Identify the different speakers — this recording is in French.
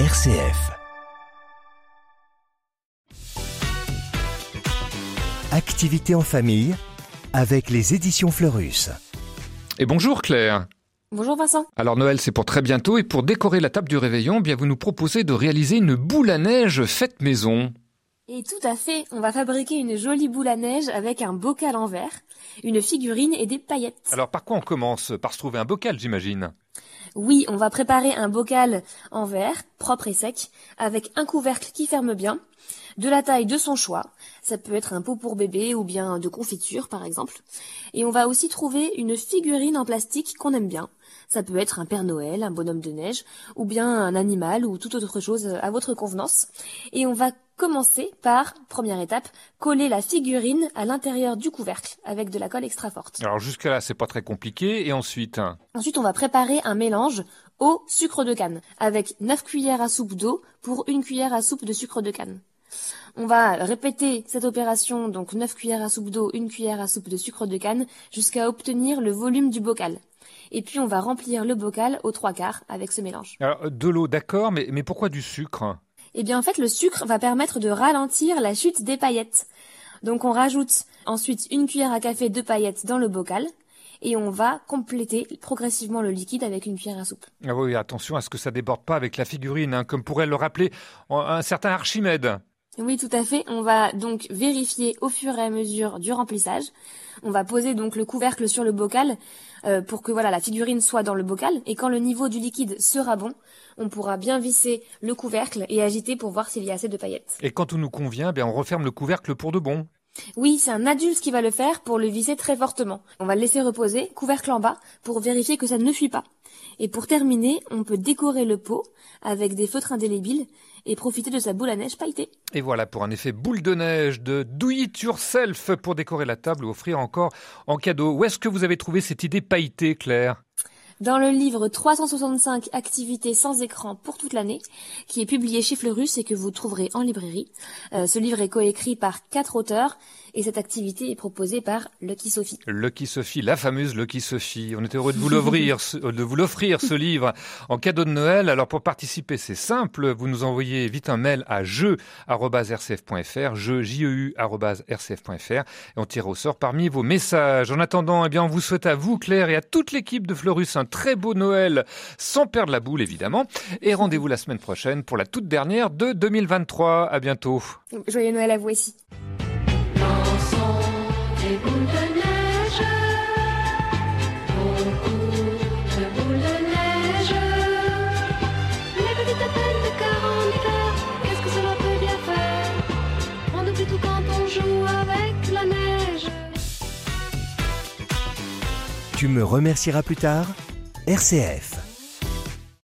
Speaker 1: RCF. Activité en famille avec les éditions Fleurus.
Speaker 2: Et bonjour Claire.
Speaker 3: Bonjour Vincent.
Speaker 2: Alors Noël c'est pour très bientôt et pour décorer la table du réveillon, bien vous nous proposez de réaliser une boule à neige faite maison.
Speaker 3: Et tout à fait, on va fabriquer une jolie boule à neige avec un bocal en verre, une figurine et des paillettes.
Speaker 2: Alors par quoi on commence? Par se trouver un bocal j'imagine.
Speaker 3: Oui, on va préparer un bocal en verre, propre et sec, avec un couvercle qui ferme bien, de la taille de son choix. Ça peut être un pot pour bébé ou bien de confiture par exemple. Et on va aussi trouver une figurine en plastique qu'on aime bien. Ça peut être un Père Noël, un bonhomme de neige, ou bien un animal ou toute autre chose à votre convenance. Et on va commencer par, première étape, coller la figurine à l'intérieur du couvercle avec de la colle extra forte.
Speaker 2: Alors jusque là c'est pas très compliqué et ensuite
Speaker 3: Ensuite on va préparer un mélange au sucre de canne avec 9 cuillères à soupe d'eau pour une cuillère à soupe de sucre de canne. On va répéter cette opération, donc 9 cuillères à soupe d'eau, une cuillère à soupe de sucre de canne, jusqu'à obtenir le volume du bocal. Et puis on va remplir le bocal aux trois quarts avec ce mélange.
Speaker 2: Alors de l'eau d'accord, mais, mais pourquoi du sucre?
Speaker 3: Eh bien en fait le sucre va permettre de ralentir la chute des paillettes. Donc on rajoute ensuite une cuillère à café de paillettes dans le bocal et on va compléter progressivement le liquide avec une cuillère à soupe.
Speaker 2: Ah oui, attention à ce que ça déborde pas avec la figurine, hein, comme pourrait le rappeler un certain Archimède.
Speaker 3: Oui, tout à fait. On va donc vérifier au fur et à mesure du remplissage. On va poser donc le couvercle sur le bocal euh, pour que voilà la figurine soit dans le bocal. Et quand le niveau du liquide sera bon, on pourra bien visser le couvercle et agiter pour voir s'il y a assez de paillettes.
Speaker 2: Et quand tout nous convient, bien on referme le couvercle pour de bon.
Speaker 3: Oui, c'est un adulte qui va le faire pour le visser très fortement. On va le laisser reposer, couvercle en bas, pour vérifier que ça ne fuit pas. Et pour terminer, on peut décorer le pot avec des feutres indélébiles et profiter de sa boule à neige pailletée.
Speaker 2: Et voilà pour un effet boule de neige de Do It Yourself pour décorer la table ou offrir encore en cadeau. Où est-ce que vous avez trouvé cette idée pailletée, Claire?
Speaker 3: Dans le livre 365 activités sans écran pour toute l'année, qui est publié chez Fleurus et que vous trouverez en librairie. Euh, ce livre est coécrit par quatre auteurs et cette activité est proposée par Lucky Sophie.
Speaker 2: Lucky Sophie, la fameuse Lucky Sophie. On est heureux de vous vous l'offrir ce livre en cadeau de Noël. Alors pour participer, c'est simple. Vous nous envoyez vite un mail à jeu@rcf.fr, jeu jeu@rcf.fr et on tire au sort parmi vos messages. En attendant, eh bien on vous souhaite à vous Claire et à toute l'équipe de Fleurus un très beau Noël sans perdre la boule évidemment et rendez-vous la semaine prochaine pour la toute dernière de 2023. À bientôt.
Speaker 3: Joyeux Noël à vous aussi.
Speaker 1: Tu me remercieras plus tard RCF